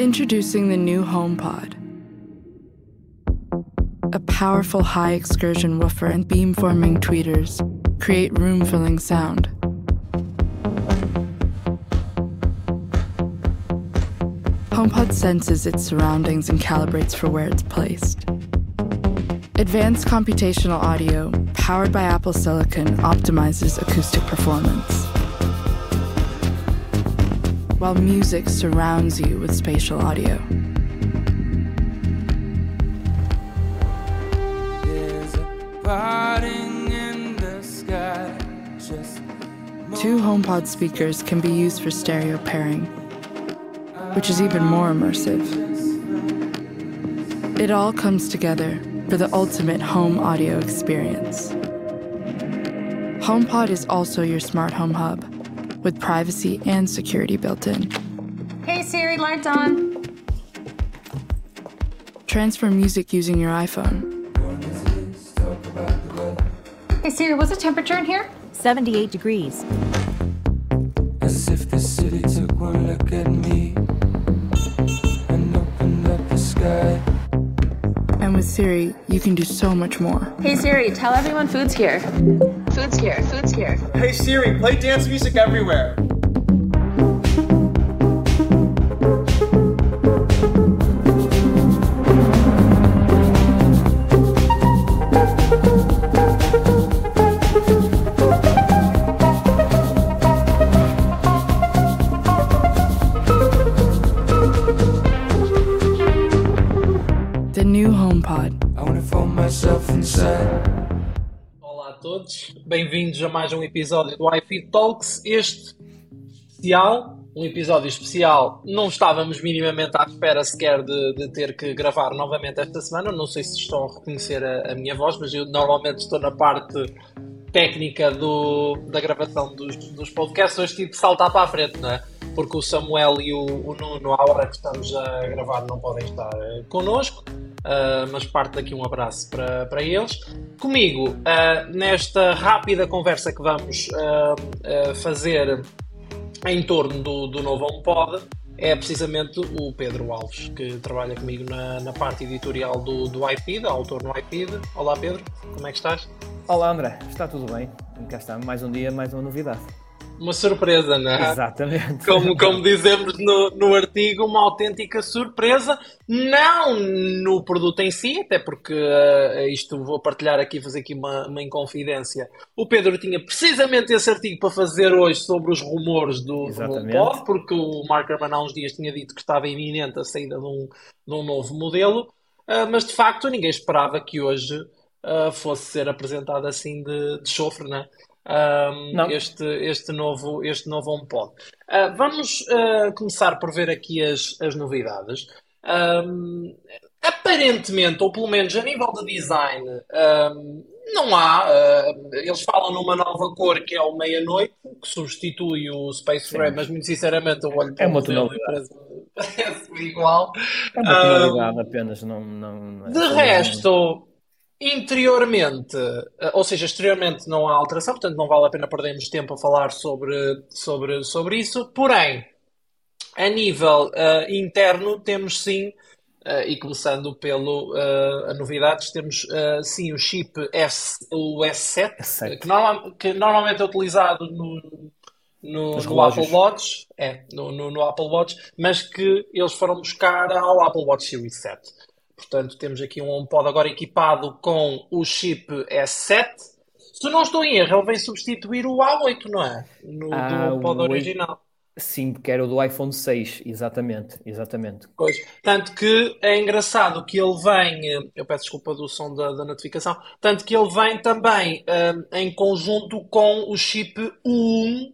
Introducing the new HomePod. A powerful high excursion woofer and beamforming tweeters create room filling sound. HomePod senses its surroundings and calibrates for where it's placed. Advanced computational audio, powered by Apple Silicon, optimizes acoustic performance. While music surrounds you with spatial audio. There's a parting in the sky. Just Two HomePod speakers can be used for stereo pairing, which is even more immersive. It all comes together for the ultimate home audio experience. HomePod is also your smart home hub, with privacy and security built in. Hey Siri, lights on. Transfer music using your iPhone. Hey Siri, what's the temperature in here? 78 degrees. And with Siri, you can do so much more. Hey Siri, tell everyone food's here. Food's here, food's here. Hey Siri, play dance music everywhere. Bem-vindos a mais um episódio do iFeed Talks. Este especial, um episódio especial, não estávamos minimamente à espera sequer de, de ter que gravar novamente esta semana. Não sei se estão a reconhecer a, a minha voz, mas eu normalmente estou na parte técnica do, da gravação dos, dos podcasts. Hoje tive que saltar para a frente, não é? Porque o Samuel e o, o Nuno, à hora que estamos a gravar, não podem estar eh, connosco. Uh, mas parte daqui um abraço para, para eles. Comigo, uh, nesta rápida conversa que vamos uh, fazer em torno do, do novo HomePod, é precisamente o Pedro Alves, que trabalha comigo na, na parte editorial do, do iPid, autor no iPid. Olá Pedro, como é que estás? Olá André, está tudo bem? Cá está, mais um dia, mais uma novidade. Uma surpresa, não é? Exatamente. Como, como dizemos no, no artigo, uma autêntica surpresa, não no produto em si, até porque uh, isto vou partilhar aqui, fazer aqui uma, uma inconfidência. O Pedro tinha precisamente esse artigo para fazer hoje sobre os rumores do. HomePod, porque o Mark Herman há uns dias tinha dito que estava iminente a saída de um, de um novo modelo, uh, mas de facto ninguém esperava que hoje uh, fosse ser apresentado assim de, de chofre, né? Um, este, este, novo, este novo HomePod. Uh, vamos uh, começar por ver aqui as, as novidades. Um, aparentemente, ou pelo menos a nível de design, um, não há. uh, eles falam numa nova cor que é o meia-noite, que substitui o Space Gray, mas muito sinceramente eu olho para É uma modelo e parece, parece igual. É uma tonalidade apenas, não. não não é De resto, interiormente, eh, ou seja, exteriormente não há alteração, portanto não vale a pena perdermos tempo a falar sobre, sobre, sobre isso. Porém, a nível eh, interno, temos sim, eh, e começando pelo a novidades, temos sim o chip S, o S7, S7. Que, norma- que normalmente é utilizado no, no, no. Apple Watch, é, no, no, no Apple Watch, mas que eles foram buscar ao Apple Watch Series 7. Portanto, temos aqui um HomePod agora equipado com o chip S7. Se não estou em erro, ele vem substituir o A8, não é? No, Ah, do HomePod original. Sim, que era o do iPhone 6, exatamente, exatamente. Pois. Tanto que é engraçado que ele vem, eu peço desculpa do som da, da notificação, tanto que ele vem também eh, em conjunto com o chip U1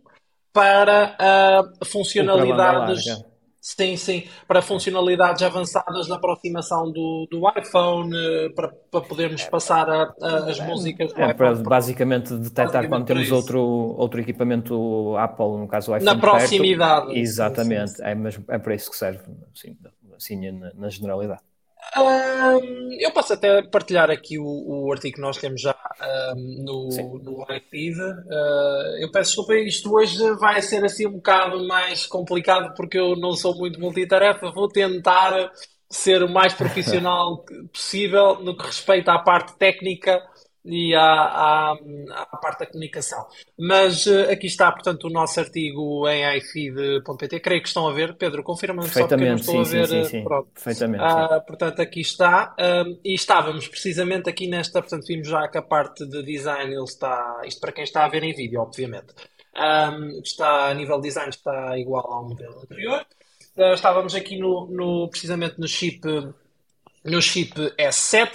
para a funcionalidades. Sim, sim, para funcionalidades avançadas da aproximação do, do iPhone, eh, para, para podermos passar a- a- as músicas do É para basicamente detectar Basicamente quando temos outro, outro equipamento Apple, no caso o iPhone Na perto. proximidade. Exatamente, Sim, sim, é, mesmo, é para isso que serve, sim, assim, na, na generalidade. Um, eu posso até partilhar aqui o, o artigo que nós temos já um, no, no iFeed. Uh, eu peço desculpa, isto hoje vai ser assim um bocado mais complicado porque eu não sou muito multitarefa. Vou tentar ser o mais profissional possível no que respeita à parte técnica e à, à, à, parte da comunicação. Mas uh, aqui está, portanto, o nosso artigo em ifeed.pt. Creio que estão a ver. Pedro, confirma-me só porque não estou sim, a ver. Sim, sim. Pronto. Perfeitamente. Uh, portanto, aqui está. Um, e estávamos precisamente aqui nesta, portanto, vimos já que a parte de design ele está, isto para quem está a ver em vídeo, obviamente. Um, está a nível de design está igual ao modelo anterior. Uh, estávamos aqui no, no, precisamente no chip no chip S7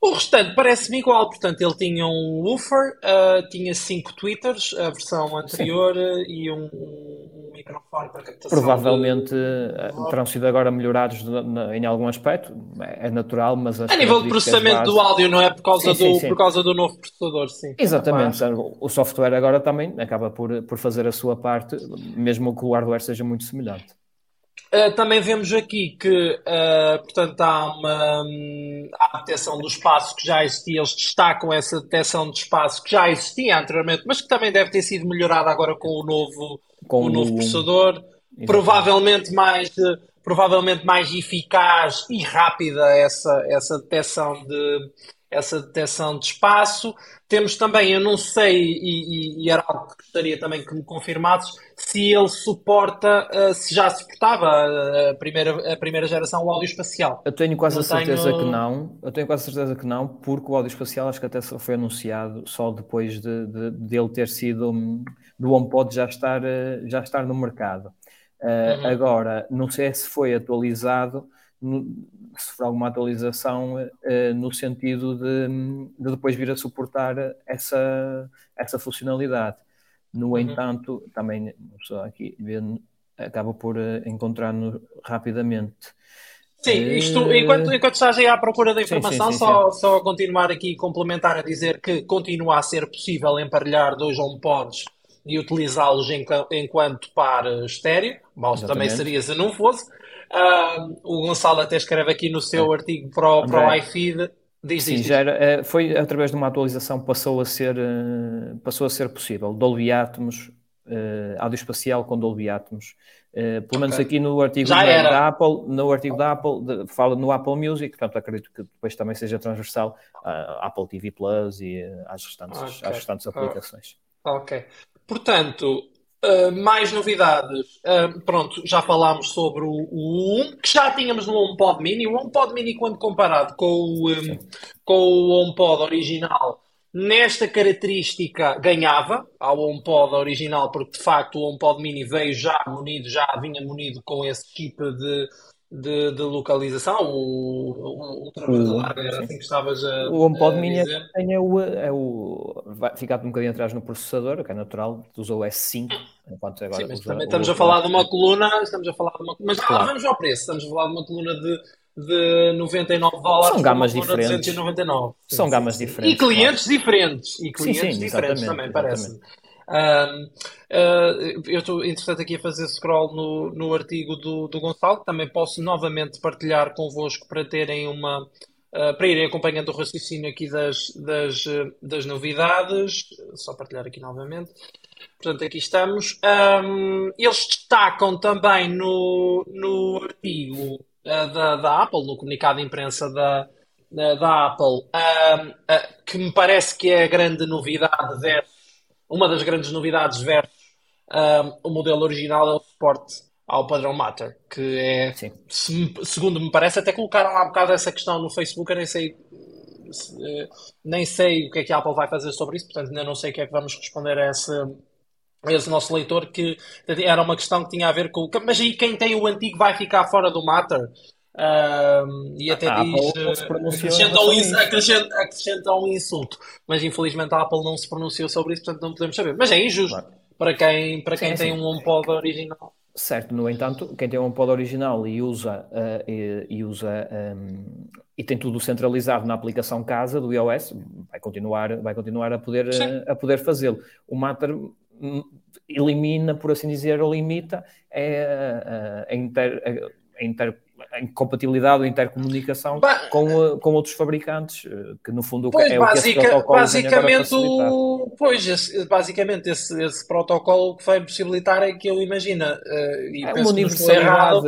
o restante parece-me igual, portanto, ele tinha um woofer, uh, tinha cinco tweeters, a versão anterior, uh, e um, um, microfone para captação. Provavelmente de... uh, terão sido agora melhorados de, de, em algum aspecto, é natural, mas. A nível de processamento base... do áudio, não é? Por causa, sim, do, sim, sim. por causa do novo processador, sim. Exatamente, o software agora também acaba por, por fazer a sua parte, mesmo que o hardware seja muito semelhante. Uh, também vemos aqui que, uh, portanto, há uma um, há detecção do espaço que já existia. Eles destacam essa detecção de espaço que já existia anteriormente, mas que também deve ter sido melhorada agora com o novo, com o novo processador. Exatamente. Provavelmente mais, provavelmente mais eficaz e rápida essa, essa detecção de essa detecção de espaço. Temos também, eu não sei, e, e, e era algo que gostaria também que me confirmasses, se ele suporta, uh, se já suportava a primeira, a primeira geração o áudio espacial. Eu tenho quase não a certeza tenho... que não, eu tenho quase a certeza que não, porque o áudio espacial acho que até foi anunciado só depois de, de, de ele ter sido, do HomePod já estar, eh, já estar no mercado. Uh, uhum. Agora, não sei se foi atualizado, se for alguma atualização uh, no sentido de, de, depois vir a suportar essa, essa funcionalidade. No uhum. entanto, também só aqui vendo, acaba por uh, encontrar-no rapidamente. Sim, isto, uh, enquanto, enquanto estás aí à procura da informação, sim, sim, sim, só, só continuar aqui e complementar a dizer que continua a ser possível emparelhar dois HomePods e utilizá-los enquanto par estéreo. Bom, também seria se não fosse. Uh, o Gonçalo até escreve aqui no seu é. artigo para o, para o iFeed Diz, Sim, diz, já era, eh, foi através de uma atualização passou a ser, eh, passou a ser possível. Dolby Atmos, uh, áudio espacial com Dolby Atmos. Uh, pelo menos okay. aqui no artigo da, da, Apple, no artigo da Apple, de, fala no Apple Music, portanto acredito que depois também seja transversal à Apple TV Plus e às restantes, okay. às restantes aplicações. Ok. Portanto, Uh, mais novidades. Uh, pronto, já falámos sobre o, o 1, que já tínhamos no HomePod Mini. O HomePod Mini, quando comparado com o, um, com o HomePod original, nesta característica ganhava ao HomePod original, porque de facto o HomePod Mini veio já munido, já vinha munido com esse chip de de, de localização, o, o, o larga, era assim que estavas a. O HomePod Mini tem é o, é o. Vai ficar um bocadinho atrás no processador, que é natural, usou o S5. Enquanto agora Sim, mas também estamos a falar de uma coluna, estamos a falar de uma Mas claro. vamos ao preço, estamos a falar de uma coluna de, de 99 dólares. São gamas diferentes. 299. São gamas diferentes. E clientes claro. diferentes. E clientes sim, sim, diferentes também, parece. Um, uh, eu estou, entretanto, aqui a fazer scroll no, no artigo do, do Gonçalo, também posso novamente partilhar convosco para terem uma. Uh, para irem acompanhando o raciocínio aqui das, das, das novidades, só partilhar aqui novamente. Portanto, aqui estamos. Um, eles destacam também no, no artigo uh, da, da Apple, no comunicado de imprensa da, da Apple, que me parece que é a grande novidade versus uma das grandes novidades versus um, o modelo original é o suporte ao padrão Matter, que é, se, segundo me parece, até colocaram há bocado essa questão no Facebook, eu nem sei, se, nem sei o que é que a Apple vai fazer sobre isso, portanto ainda não sei o que é que vamos responder a esse, a esse nosso leitor, que era uma questão que tinha a ver com... Mas aí quem tem o antigo vai ficar fora do Matter? Um, e até a diz acrescenta um, acrescenta, acrescenta um insulto, mas infelizmente a Apple não se pronunciou sobre isso, portanto não podemos saber. Mas é injusto claro. para quem, para quem sim, tem sim. um HomePod original. Certo, no entanto, quem tem um HomePod original e usa, uh, e, e, usa um, e tem tudo centralizado na aplicação casa do iOS, vai continuar, vai continuar a poder, uh, a poder fazê-lo. O Matter hum, elimina, por assim dizer, ou limita é, uh, a, inter, a, a inter incompatibilidade ou intercomunicação Ba- com, com outros fabricantes, eh, que no fundo Pois, é o que esse protocolo basicamente, o, pois esse- basicamente esse, esse protocolo que vai possibilitar é que eu imagina, eh, e É penso uma que errado,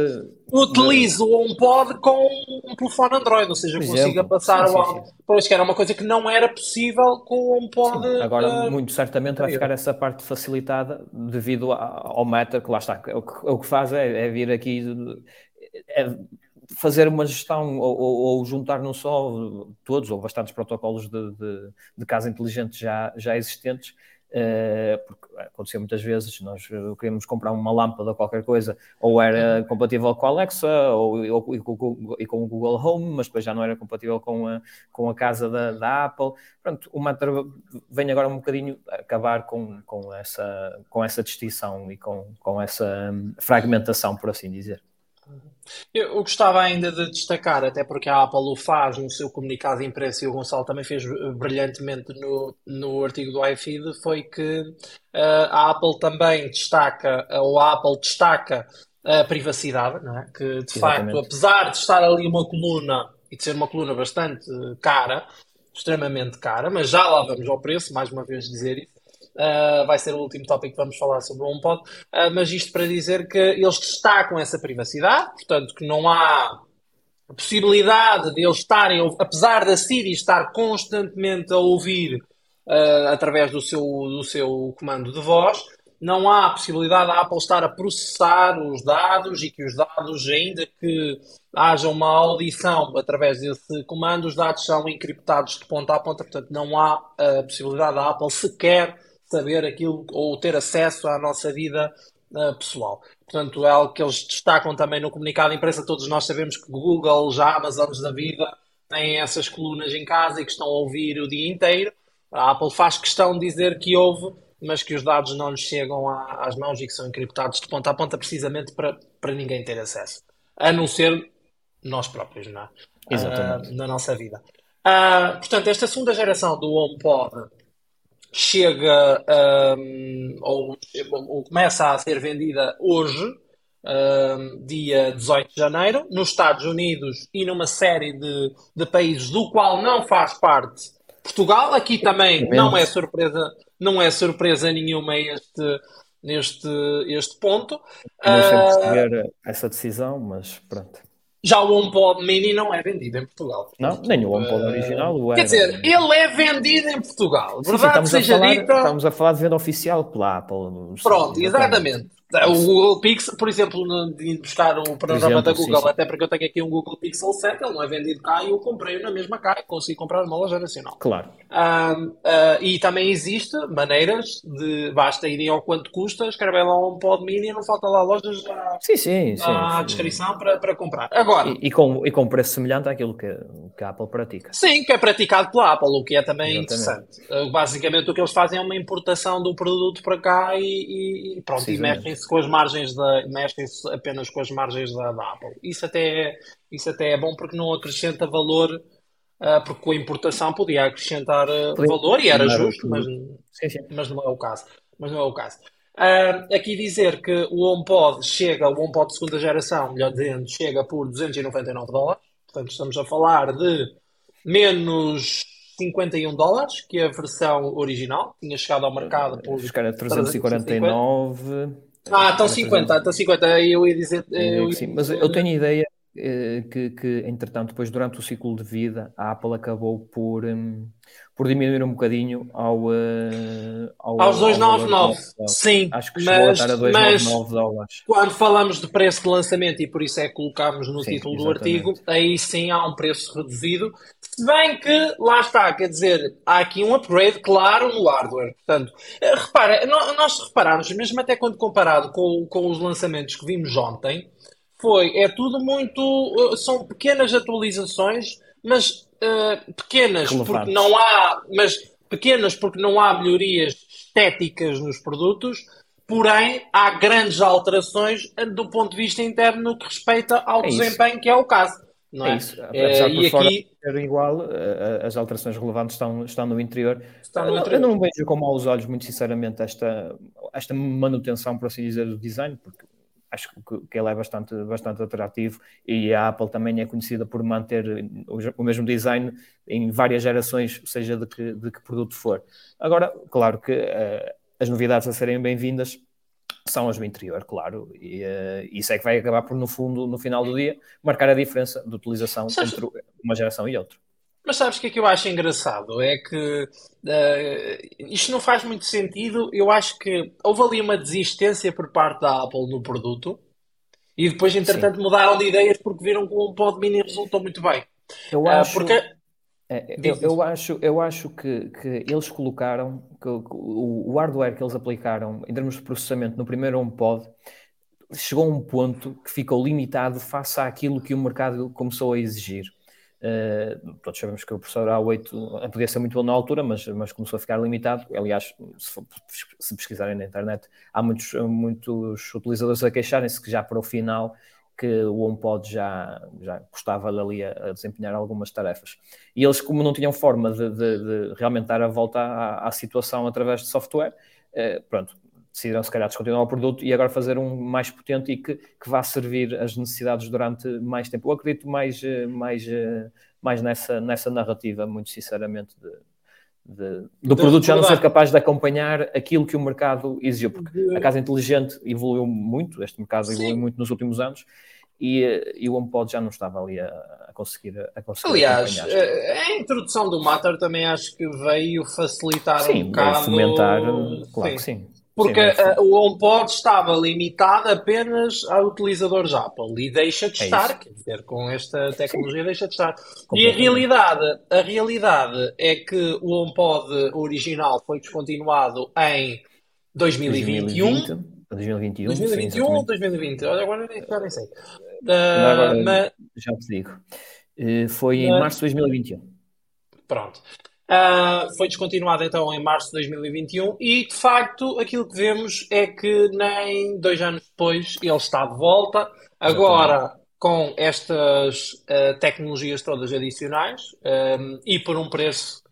utilizo o HomePod com um telefone Android, ou seja, consiga passar Sim, o sim, áudio. Pois que era uma coisa que não era possível com o HomePod. Agora, eh, muito certamente vai ficar essa parte facilitada devido ao Matter, que lá está. O que, o que faz é, é vir aqui é fazer uma gestão ou, ou- ou juntar não só todos ou bastantes protocolos de, de, de casa inteligente já, já existentes. eh, porque aconteceu muitas vezes, nós queríamos comprar uma lâmpada ou qualquer coisa, ou era compatível com a Alexa ou, ou- e, com, e com o Google Home, mas depois já não era compatível com a, com a casa da, da Apple. Pronto, o vem agora um bocadinho acabar com, com, essa, com essa distinção e com, com essa hum, fragmentação, por assim dizer. Eu gostava ainda de destacar, até porque a Apple o faz no seu comunicado impresso e o Gonçalo também fez eh, brilhantemente no, no artigo do iFeed, foi que eh, a Apple também destaca, ou a Apple destaca a privacidade, não é? Que de facto, Exatamente. apesar de estar ali uma coluna e de ser uma coluna bastante cara, extremamente cara, mas já lá vamos ao preço, mais uma vez dizer isso. Uh, vai ser o último tópico que vamos falar sobre o HomePod, Uh, mas isto para dizer que eles destacam essa privacidade, portanto que não há possibilidade de eles estarem, apesar da Siri estar constantemente a ouvir uh, através do seu, do seu comando de voz, não há possibilidade da Apple estar a processar os dados e que os dados, ainda que haja uma audição através desse comando, os dados são encriptados de ponta a ponta, portanto não há a possibilidade da Apple sequer saber aquilo ou ter acesso à nossa vida uh, pessoal. Portanto, é algo que eles destacam também no comunicado de imprensa. Todos nós sabemos que Google, já Amazons da vida, têm essas colunas em casa e que estão a ouvir o dia inteiro. A Apple faz questão de dizer que houve, mas que os dados não lhes chegam à- às mãos e que são encriptados de ponta a ponta precisamente para, para ninguém ter acesso. A não ser nós próprios, não é? Exatamente. Ah, na nossa vida. Ah, portanto, esta segunda geração do HomePod chega hum, ou, ou começa a ser vendida hoje, hum, dia 18 de janeiro, nos Estados Unidos e numa série de, de países do qual não faz parte Portugal. Aqui também não é surpresa, não é surpresa nenhuma este, este, este ponto. Não sei Ah, perceber essa decisão, mas pronto. Já o HomePod Mini não é vendido em Portugal. Não, nem o HomePod original. o Quer era. dizer, ele é vendido em Portugal. Sim, sim, estamos, a falar, dita. estamos a falar de venda oficial pela Apple. Pronto, exatamente. O Google Pixel, por exemplo, de buscar o panorama exemplo, da sim, Google, sim. até porque eu tenho aqui um Google Pixel 7, ele não é vendido cá e eu comprei na mesma cá e consegui comprar numa loja nacional. Claro. Ah, ah, e também existe maneiras de basta irem ao quanto custa, escrevem lá um pod mini e não falta lá lojas à, Sim, sim, sim. à sim. descrição para, para comprar. Agora, E, e com, e com preço semelhante àquilo que, que a Apple pratica. Sim, que é praticado pela Apple, o que é também Exatamente. interessante. Uh, Basicamente, o que eles fazem é uma importação do produto para cá e, e- pronto, e Precisamente. Mexem-se com as margens da, mexem-se apenas com as margens da, da Apple. Isso até, é, isso até é bom porque não acrescenta valor, uh, porque com a importação podia acrescentar uh, valor e era melhorar o justo, mas, Sim, sim. mas não é o caso. Mas não é o caso. Ah, aqui dizer que o HomePod chega, o HomePod de segunda geração, melhor dizendo, chega por 299 dólares. Portanto, estamos a falar de menos 51 dólares, que é a versão original. Tinha chegado ao mercado por. Que era 349. Ah, estão Era 50, estão 50. Eu ia dizer. Eu que sim, mas eu tenho a ideia eh, que, que, entretanto, depois durante o ciclo de vida, a Apple acabou por, hum, por diminuir um bocadinho ao, eh, ao, Aos ao valor 299. comercial. Sim, Acho que chegou a mas, estar a mas 299 dólares. quando falamos de preço de lançamento, e por isso é que colocámos no Sim, título do exatamente. artigo, aí sim há um preço reduzido. Se bem que, lá está, quer dizer, há aqui um upgrade claro no hardware. Portanto, eh, repara, nó- nós reparamos, mesmo até quando comparado com, com os lançamentos que vimos ontem, foi, é tudo muito, eh, são pequenas atualizações, mas eh, pequenas porque Relevantes. não há, mas pequenas porque não há melhorias estéticas nos produtos, porém há grandes alterações do ponto de vista interno no que respeita ao É isso. desempenho, que é o caso. Não é? É isso. Apesar e por fora aqui ser igual, eh, as alterações relevantes estão, estão no interior. Está no Eu não- interior. Eu não vejo com maus olhos, muito sinceramente, esta, esta manutenção, por assim dizer, do design, porque acho que, que ele é bastante, bastante atrativo e a Apple também é conhecida por manter o, o mesmo design em várias gerações, seja de que, de que produto for. Agora, claro que uh, as novidades a serem bem-vindas são as do interior, claro, e uh, isso é que vai acabar por, no fundo, no final do dia, marcar a diferença de utilização Sabes, entre uma geração e outra. Mas sabes o que é que eu acho engraçado? É que uh, isto não faz muito sentido. Eu acho que houve ali uma desistência por parte da Apple no produto e depois, entretanto, Sim. mudaram de ideias porque viram que o HomePod Mini resultou muito bem. Eu ah, acho... Uh, porque eu, eu, acho, eu acho que, que eles colocaram que o, o, hardware que eles aplicaram em termos de processamento no primeiro HomePod chegou a um ponto que ficou limitado face àquilo que o mercado começou a exigir. Uh, todos sabemos que o processador A8 podia ser muito bom na altura, mas, mas começou a ficar limitado. Aliás, se, for, se pesquisarem na internet, há muitos, muitos utilizadores a queixarem-se que já para o final que o HomePod já, já custava ali a, a, desempenhar algumas tarefas. E eles, como não tinham forma de, de, de realmente dar a volta à, à situação através de software, eh, pronto, decidiram se calhar descontinuar o produto e agora fazer um mais potente e que, que vá servir as necessidades durante mais tempo. Eu acredito mais, eh, mais, eh, mais nessa, nessa narrativa, muito sinceramente, de, de, do produto já não ser capaz de acompanhar aquilo que o mercado exigiu, porque a casa inteligente evoluiu muito, este mercado evoluiu Sim. muito nos últimos anos, e, e o HomePod já não estava ali a, a conseguir, a conseguir Aliás. Eh, a introdução do Matter também acho que veio facilitar sim, um bocado... fomentar, claro sim. que sim. Porque sim, uh, o HomePod estava limitado apenas a utilizadores Apple e deixa de é estar, isso. quer dizer, com esta tecnologia sim. deixa de estar. E a realidade, a realidade é que o HomePod original foi descontinuado em 2021. 2020, 2021, 2021 ou 2020? Olha, agora nem, nem sei. Uh, agora, mas... Já te digo. Uh, foi em março de 2021. Pronto. Uh, foi descontinuado então em março de 2021 e de facto aquilo que vemos é que nem dois anos depois ele está de volta, agora com estas uh, tecnologias todas adicionais um, e por um preço,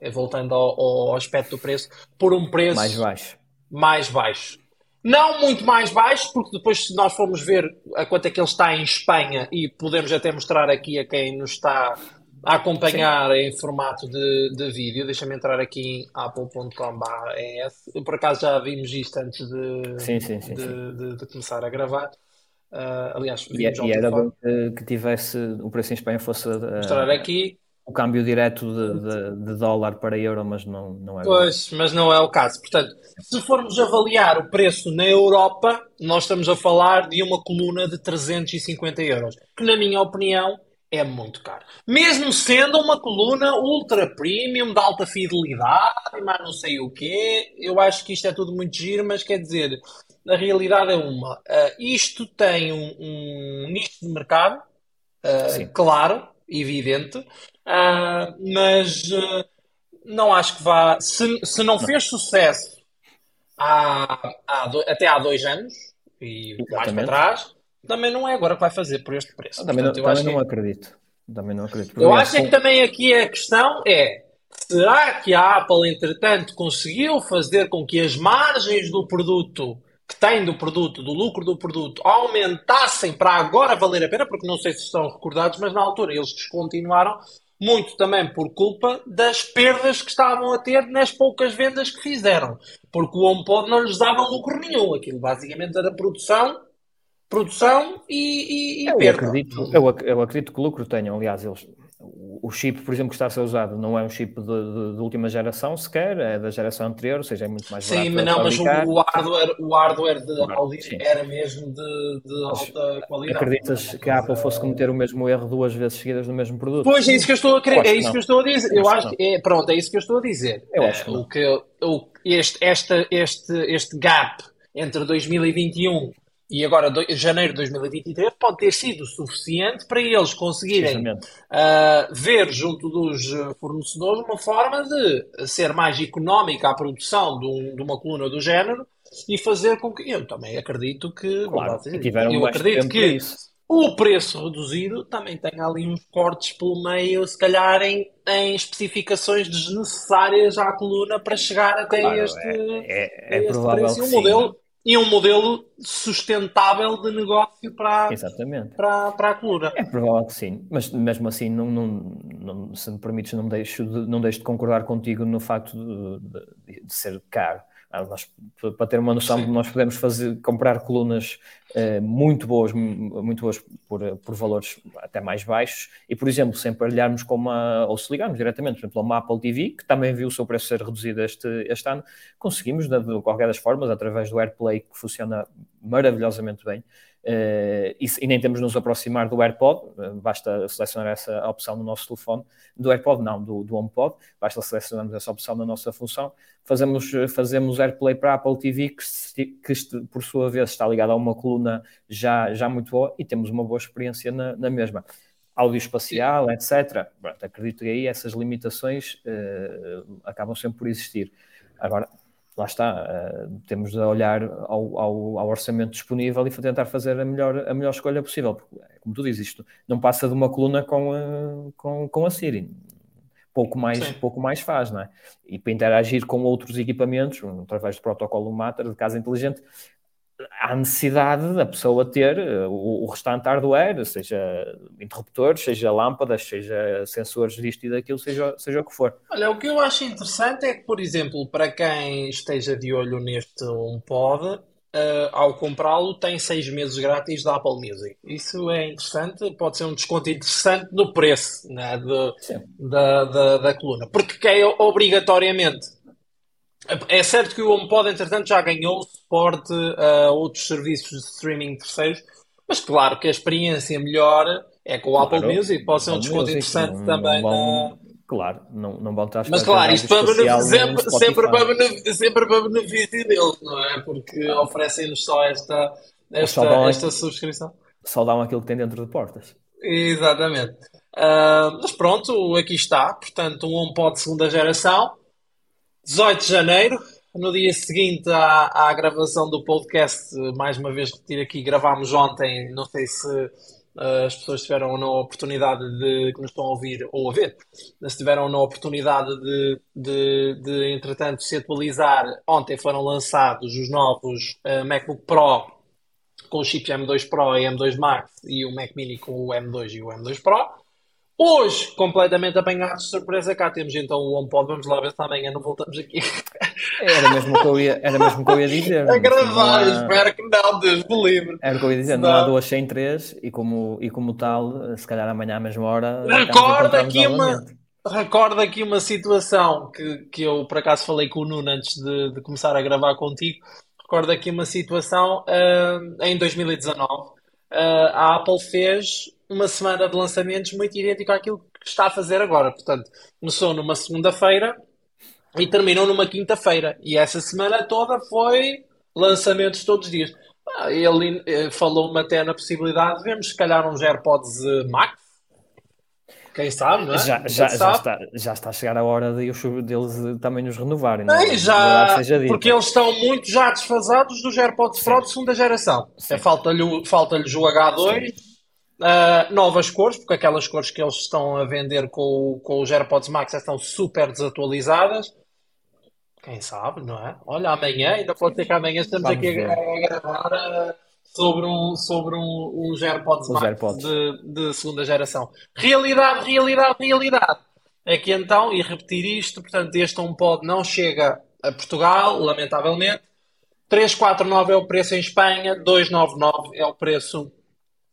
eh, voltando ao, ao, aspecto do preço, por um preço mais baixo. Mais baixo. Não muito mais baixo, porque depois, se nós formos ver a quanto é que ele está em Espanha, e podemos até mostrar aqui a quem nos está a acompanhar Sim. em formato de, de vídeo. Deixa-me entrar aqui em apple.com.es. Por acaso já vimos isto antes de, sim, sim, sim, de, de, de começar a gravar. Uh, aliás, e, é, e era bom que, que, tivesse o preço em Espanha fosse uh, mostrar aqui o câmbio direto de, de, de, dólar para euro, mas não, não é. Pois, mas não é o caso. Portanto, se formos avaliar o preço na Europa, nós estamos a falar de uma coluna de 350 euros, que na minha opinião é muito caro. Mesmo sendo uma coluna ultra premium, de alta fidelidade, mas não sei o quê, eu acho que isto é tudo muito giro, mas quer dizer, a realidade é uma. Uh, isto tem um, um, nicho de mercado, uh, claro, evidente, uh, mas não acho que vá. Se, se não, não. fez sucesso há, há do, até há dois anos e mais para trás também não é agora que vai fazer por este preço. Também, Portanto, não, também não que... acredito. Também não acredito. Eu acho é que também aqui a questão é será que a Apple, entretanto, conseguiu fazer com que as margens do produto que tem do produto, do lucro do produto, aumentassem para agora valer a pena, porque não sei se estão recordados, mas na altura eles descontinuaram muito também por culpa das perdas que estavam a ter nas poucas vendas que fizeram. Porque o HomePod não lhes dava lucro nenhum. Aquilo basicamente era produção produção e, e, e eu perda. Acredito, eu, eu acredito que o lucro tenham, aliás, eles, o chip, por exemplo, que está a ser usado não é um chip de, de, de última geração sequer, é da geração anterior, ou seja, é muito mais barato. Sim, mas não, mas o, hardware, o hardware de Audi era mesmo de, de alta qualidade. Acreditas que a Apple fosse cometer o mesmo erro duas vezes seguidas no mesmo produto? Pois é isso que eu estou a querer, é isso que eu estou a dizer. Eu acho que, é, pronto, é isso que eu estou a dizer. Eu acho que, é, o que o, este, este, este, este gap entre 2021 e agora do, janeiro de 2023 pode ter sido suficiente para eles conseguirem uh, ver junto dos fornecedores uma forma de ser mais económica a produção de, um, de uma coluna do género e fazer com que eu também acredito que claro, eu acredito que o preço reduzido também tem ali uns cortes pelo meio, se calhar em, em especificações desnecessárias à coluna para chegar até claro, este, é, é, é provável preço. E o modelo, e um modelo sustentável de negócio para, Exatamente. para, para a coluna. É provável que sim, mas mesmo assim, não, não, não, se me permites, não deixo, de, não deixo de concordar contigo no facto de, de, de ser caro. Ah, nós, para ter uma noção, Sim. nós podemos fazer, comprar colunas uh, muito boas, muito boas por, por valores até mais baixos e, por exemplo, sem partilharmos com uma, ou se ligarmos diretamente, por exemplo, a uma Apple TV, que também viu o seu preço ser reduzido este, este ano, conseguimos, de, de qualquer das formas, através do AirPlay, que funciona maravilhosamente bem, Uh, e, e, nem temos de nos aproximar do AirPod, uh, basta selecionar essa opção no nosso telefone, do AirPod não, do, do HomePod, basta selecionarmos essa opção na nossa função, fazemos, fazemos AirPlay para a Apple TV, que, que, por sua vez está ligada a uma coluna já, já muito boa e temos uma boa experiência na, na mesma. Áudio espacial, etc. Pronto, acredito que aí essas limitações uh, acabam sempre por existir. Agora, lá está, uh, temos de olhar ao, ao, ao, orçamento disponível e tentar fazer a melhor, a melhor escolha possível. Porque, como tu dizes, isto não passa de uma coluna com, uh, com, com a Siri. Pouco mais, pouco mais faz, não é? E para interagir com outros equipamentos, através do protocolo Matter de casa inteligente, há necessidade da pessoa ter eh, o, o restante hardware, seja interruptores, seja lâmpadas, seja sensores disto e daquilo, seja, seja o que for. Olha, o que eu acho interessante é que, por exemplo, para quem esteja de olho neste HomePod, uh, ao comprá-lo tem seis meses grátis da Apple Music. Isso é interessante, pode ser um desconto interessante no preço né, de, da, da, da coluna, porque quem obrigatoriamente é certo que o HomePod, entretanto, já ganhou suporte a outros serviços de streaming terceiros, mas claro que a experiência melhor é com o claro, Apple Music, pode ser um desconto interessante não, também. Não vão, na... Claro, não, não vão estar Mas claro, isto para sempre, sempre, para benefício, sempre para benefício deles, não é? Porque oferecem-nos só esta, esta, só esta subscrição. Só dão aquilo que tem dentro de portas. Exatamente. Uh, mas pronto, aqui está. Portanto, um HomePod segunda geração 18 de janeiro, no dia seguinte à, à gravação do podcast, mais uma vez repetir aqui, gravámos ontem, não sei se uh, as pessoas tiveram ou não a oportunidade de, que nos estão a ouvir ou a ver, se tiveram ou não a oportunidade de, de, de entretanto, se atualizar. Ontem foram lançados os novos uh, MacBook Pro com o chip M2 Pro e M2 Max e o Mac Mini com o M2 e o M2 Pro. Hoje, completamente apanhados de surpresa, cá temos então o HomePod. Vamos lá ver se amanhã não voltamos aqui. Era mesmo o que eu ia, era mesmo que eu ia dizer. A gravar, há... espero que não, Deus me livre. Era o que eu ia dizer, não, não há duas sem três e como, e como tal, se calhar amanhã à mesma hora. Recorda aqui uma. Recorda aqui uma situação que, que eu por acaso falei com o Nuno antes de, de começar a gravar contigo. Recorda aqui uma situação uh, em 2019. Uh, a Apple fez uma semana de lançamentos muito idêntico àquilo que está a fazer agora. Portanto, começou numa segunda-feira e terminou numa quinta-feira. E essa semana toda foi lançamentos todos os dias. Ah, ele eh, falou-me até na possibilidade de vermos, se calhar, uns AirPods eh, Max. Quem sabe, não é? Já, já, já, está, já está a chegar a hora de, deles eh, também nos renovarem. Não, é? já, porque eles estão muito já desfasados dos AirPods Pro de segunda geração. É, falta-lhe falta o H2. Sim Uh, novas cores, porque aquelas cores que eles estão a vender com, com os AirPods Max estão super desatualizadas. Quem sabe, não é? Olha, amanhã, ainda pode ser que amanhã estamos Vamos aqui a, a, gravar uh, sobre, um, sobre um, uns AirPods Max AirPods. De, de segunda geração. Realidade, realidade, realidade. É que então, e repetir isto, portanto, este HomePod não chega a Portugal, lamentavelmente. 349 é o preço em Espanha, 299 é o preço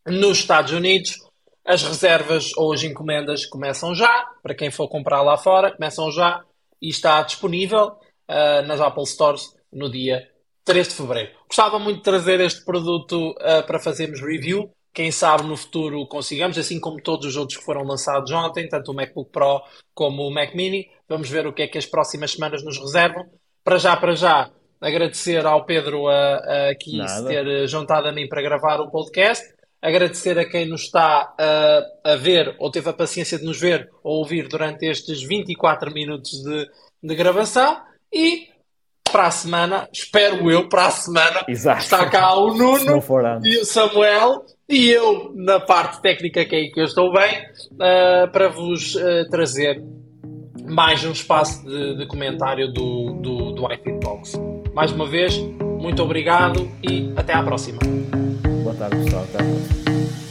nos Estados Unidos, as reservas ou as encomendas começam já, para quem for comprar lá fora, começam já e está disponível uh, nas Apple Stores no dia 3 de fevereiro. Gostava muito de trazer este produto uh, para fazermos review. Quem sabe no futuro consigamos, assim como todos os outros que foram lançados ontem, tanto o MacBook Pro como o Mac Mini. Vamos ver o que é que as próximas semanas nos reservam. Para já, para já, agradecer ao Pedro a, a aqui se ter juntado a mim para gravar o podcast agradecer a quem nos está a, a ver ou teve a paciência de nos ver ou ouvir durante estes 24 minutos de, de gravação e para a semana, espero eu, para a semana, Exato. está cá o Nuno e o Samuel e eu na parte técnica que é aí que eu estou bem uh, para vos uh, trazer mais um espaço de, de comentário do, do, do iFit Box. Mais uma vez, Muito obrigado e até à próxima. Boa tarde, pessoal. Até à próxima.